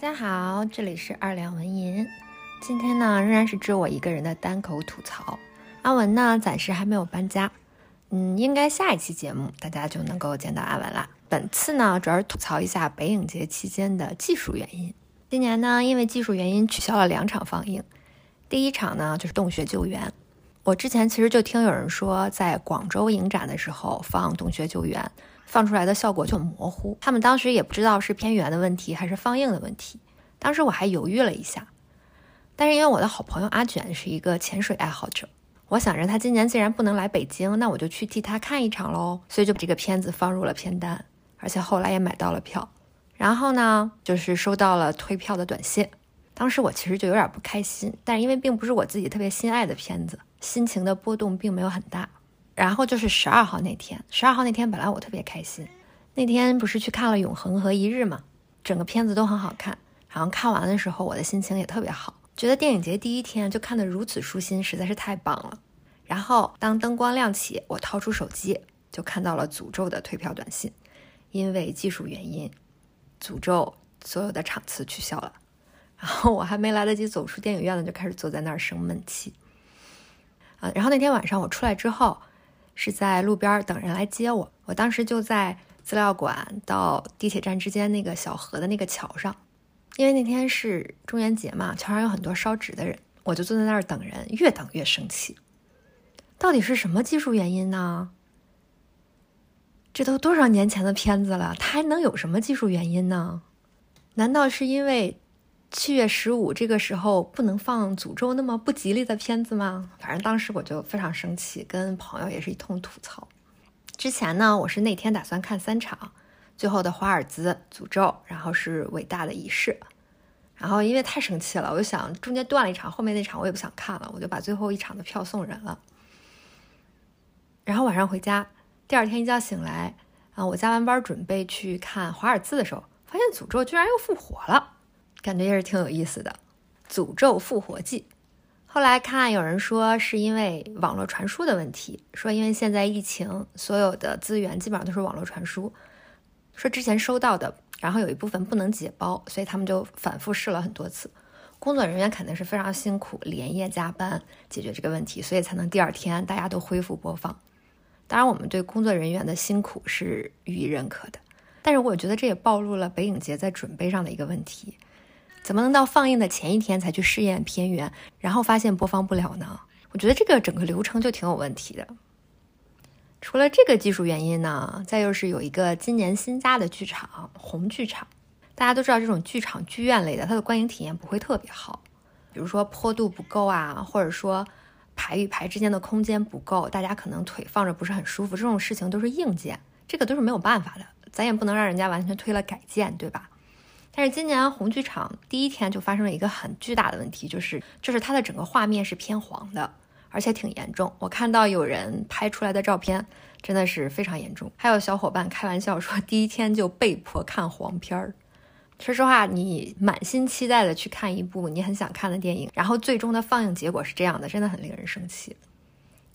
大家好，这里是二两文银。今天呢，仍然是只有我一个人的单口吐槽。阿文呢，暂时还没有搬家，嗯，应该下一期节目大家就能够见到阿文啦。本次呢，主要是吐槽一下北影节期间的技术原因。今年呢，因为技术原因取消了两场放映。第一场呢，就是《洞穴救援》。我之前其实就听有人说，在广州影展的时候放《洞穴救援》。放出来的效果就模糊，他们当时也不知道是片源的问题还是放映的问题。当时我还犹豫了一下，但是因为我的好朋友阿卷是一个潜水爱好者，我想着他今年既然不能来北京，那我就去替他看一场喽，所以就把这个片子放入了片单，而且后来也买到了票。然后呢，就是收到了退票的短信，当时我其实就有点不开心，但是因为并不是我自己特别心爱的片子，心情的波动并没有很大。然后就是十二号那天，十二号那天本来我特别开心，那天不是去看了《永恒》和《一日》嘛，整个片子都很好看。然后看完的时候，我的心情也特别好，觉得电影节第一天就看得如此舒心，实在是太棒了。然后当灯光亮起，我掏出手机就看到了诅咒的退票短信，因为技术原因，诅咒所有的场次取消了。然后我还没来得及走出电影院呢，就开始坐在那儿生闷气。啊，然后那天晚上我出来之后。是在路边等人来接我，我当时就在资料馆到地铁站之间那个小河的那个桥上，因为那天是中元节嘛，桥上有很多烧纸的人，我就坐在那儿等人，越等越生气。到底是什么技术原因呢？这都多少年前的片子了，它还能有什么技术原因呢？难道是因为？七月十五这个时候不能放诅咒那么不吉利的片子吗？反正当时我就非常生气，跟朋友也是一通吐槽。之前呢，我是那天打算看三场，最后的华尔兹、诅咒，然后是伟大的仪式。然后因为太生气了，我就想中间断了一场，后面那场我也不想看了，我就把最后一场的票送人了。然后晚上回家，第二天一觉醒来，啊，我加完班准备去看华尔兹的时候，发现诅咒居然又复活了。感觉也是挺有意思的，《诅咒复活记》。后来看有人说是因为网络传输的问题，说因为现在疫情，所有的资源基本上都是网络传输。说之前收到的，然后有一部分不能解包，所以他们就反复试了很多次。工作人员肯定是非常辛苦，连夜加班解决这个问题，所以才能第二天大家都恢复播放。当然，我们对工作人员的辛苦是予以认可的，但是我觉得这也暴露了北影节在准备上的一个问题。怎么能到放映的前一天才去试验片源，然后发现播放不了呢？我觉得这个整个流程就挺有问题的。除了这个技术原因呢，再又是有一个今年新加的剧场红剧场，大家都知道这种剧场剧院类的，它的观影体验不会特别好，比如说坡度不够啊，或者说排与排之间的空间不够，大家可能腿放着不是很舒服，这种事情都是硬件，这个都是没有办法的，咱也不能让人家完全推了改建，对吧？但是今年红剧场第一天就发生了一个很巨大的问题，就是就是它的整个画面是偏黄的，而且挺严重。我看到有人拍出来的照片，真的是非常严重。还有小伙伴开玩笑说，第一天就被迫看黄片儿。说实话，你满心期待的去看一部你很想看的电影，然后最终的放映结果是这样的，真的很令人生气。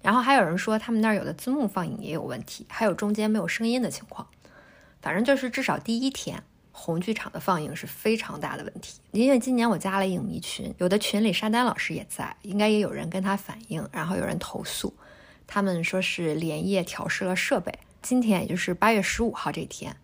然后还有人说他们那儿有的字幕放映也有问题，还有中间没有声音的情况。反正就是至少第一天。红剧场的放映是非常大的问题，因为今年我加了影迷群，有的群里沙丹老师也在，应该也有人跟他反映，然后有人投诉，他们说是连夜调试了设备。今天也就是八月十五号这天，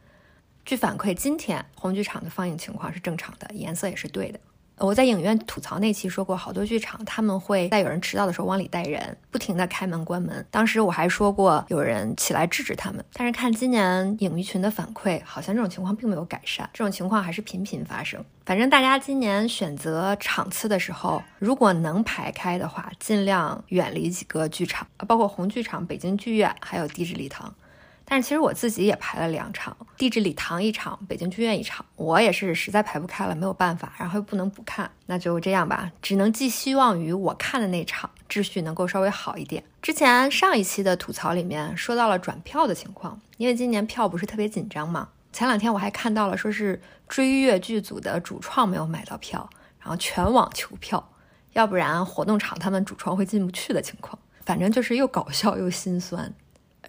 据反馈，今天红剧场的放映情况是正常的，颜色也是对的。我在影院吐槽那期说过，好多剧场他们会在有人迟到的时候往里带人，不停的开门关门。当时我还说过有人起来制止他们，但是看今年影迷群的反馈，好像这种情况并没有改善，这种情况还是频频发生。反正大家今年选择场次的时候，如果能排开的话，尽量远离几个剧场，包括红剧场、北京剧院，还有地质礼堂。但是其实我自己也排了两场，地质礼堂一场，北京剧院一场。我也是实在排不开了，没有办法，然后又不能不看，那就这样吧，只能寄希望于我看的那场秩序能够稍微好一点。之前上一期的吐槽里面说到了转票的情况，因为今年票不是特别紧张嘛。前两天我还看到了说是追月剧组的主创没有买到票，然后全网求票，要不然活动场他们主创会进不去的情况。反正就是又搞笑又心酸。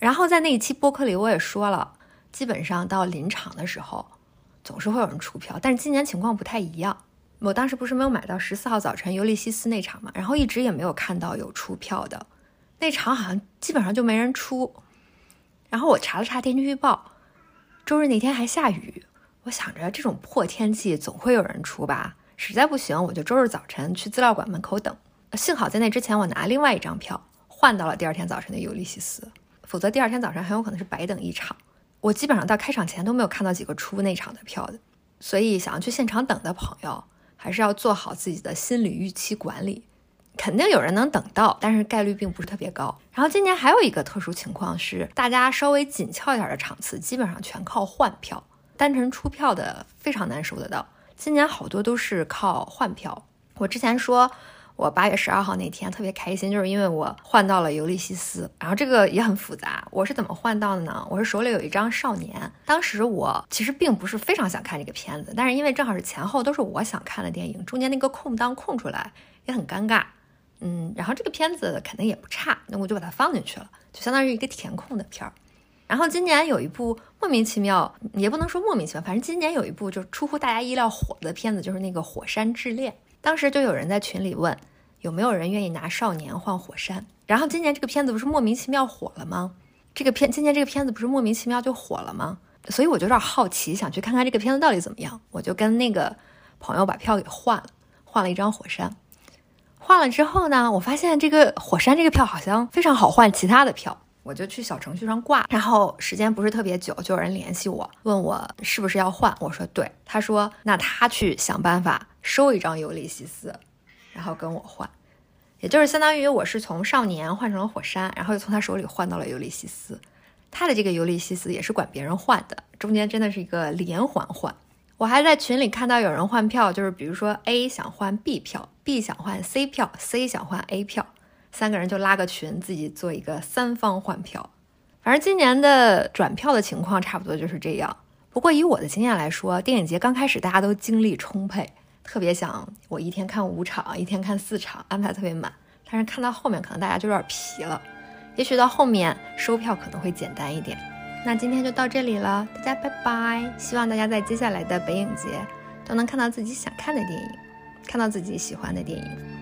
然后在那一期播客里，我也说了，基本上到临场的时候，总是会有人出票，但是今年情况不太一样。我当时不是没有买到十四号早晨尤利西斯那场嘛，然后一直也没有看到有出票的，那场好像基本上就没人出。然后我查了查天气预报，周日那天还下雨，我想着这种破天气总会有人出吧，实在不行我就周日早晨去资料馆门口等。幸好在那之前我拿另外一张票换到了第二天早晨的尤利西斯，否则第二天早晨很有可能是白等一场。我基本上到开场前都没有看到几个出那场的票的，所以想要去现场等的朋友。还是要做好自己的心理预期管理，肯定有人能等到，但是概率并不是特别高。然后今年还有一个特殊情况是，大家稍微紧俏一点的场次，基本上全靠换票，单程出票的非常难收得到。今年好多都是靠换票。我之前说。我八月十二号那天特别开心，就是因为我换到了《尤利西斯》，然后这个也很复杂。我是怎么换到的呢？我是手里有一张《少年》，当时我其实并不是非常想看这个片子，但是因为正好是前后都是我想看的电影，中间那个空档空出来也很尴尬。嗯，然后这个片子肯定也不差，那我就把它放进去了，就相当于一个填空的片儿。然后今年有一部莫名其妙，也不能说莫名其妙，反正今年有一部就是出乎大家意料火的片子，就是那个《火山之恋》。当时就有人在群里问。有没有人愿意拿少年换火山？然后今年这个片子不是莫名其妙火了吗？这个片今年这个片子不是莫名其妙就火了吗？所以我就有点好奇，想去看看这个片子到底怎么样。我就跟那个朋友把票给换了，换了一张火山。换了之后呢，我发现这个火山这个票好像非常好换其他的票，我就去小程序上挂。然后时间不是特别久，就有人联系我，问我是不是要换。我说对。他说那他去想办法收一张尤利西斯。然后跟我换，也就是相当于我是从少年换成了火山，然后又从他手里换到了尤利西斯。他的这个尤利西斯也是管别人换的，中间真的是一个连环换。我还在群里看到有人换票，就是比如说 A 想换 B 票，B 想换 C 票，C 想换 A 票，三个人就拉个群，自己做一个三方换票。反正今年的转票的情况差不多就是这样。不过以我的经验来说，电影节刚开始大家都精力充沛。特别想我一天看五场，一天看四场，安排特别满。但是看到后面，可能大家就有点皮了。也许到后面收票可能会简单一点。那今天就到这里了，大家拜拜。希望大家在接下来的北影节都能看到自己想看的电影，看到自己喜欢的电影。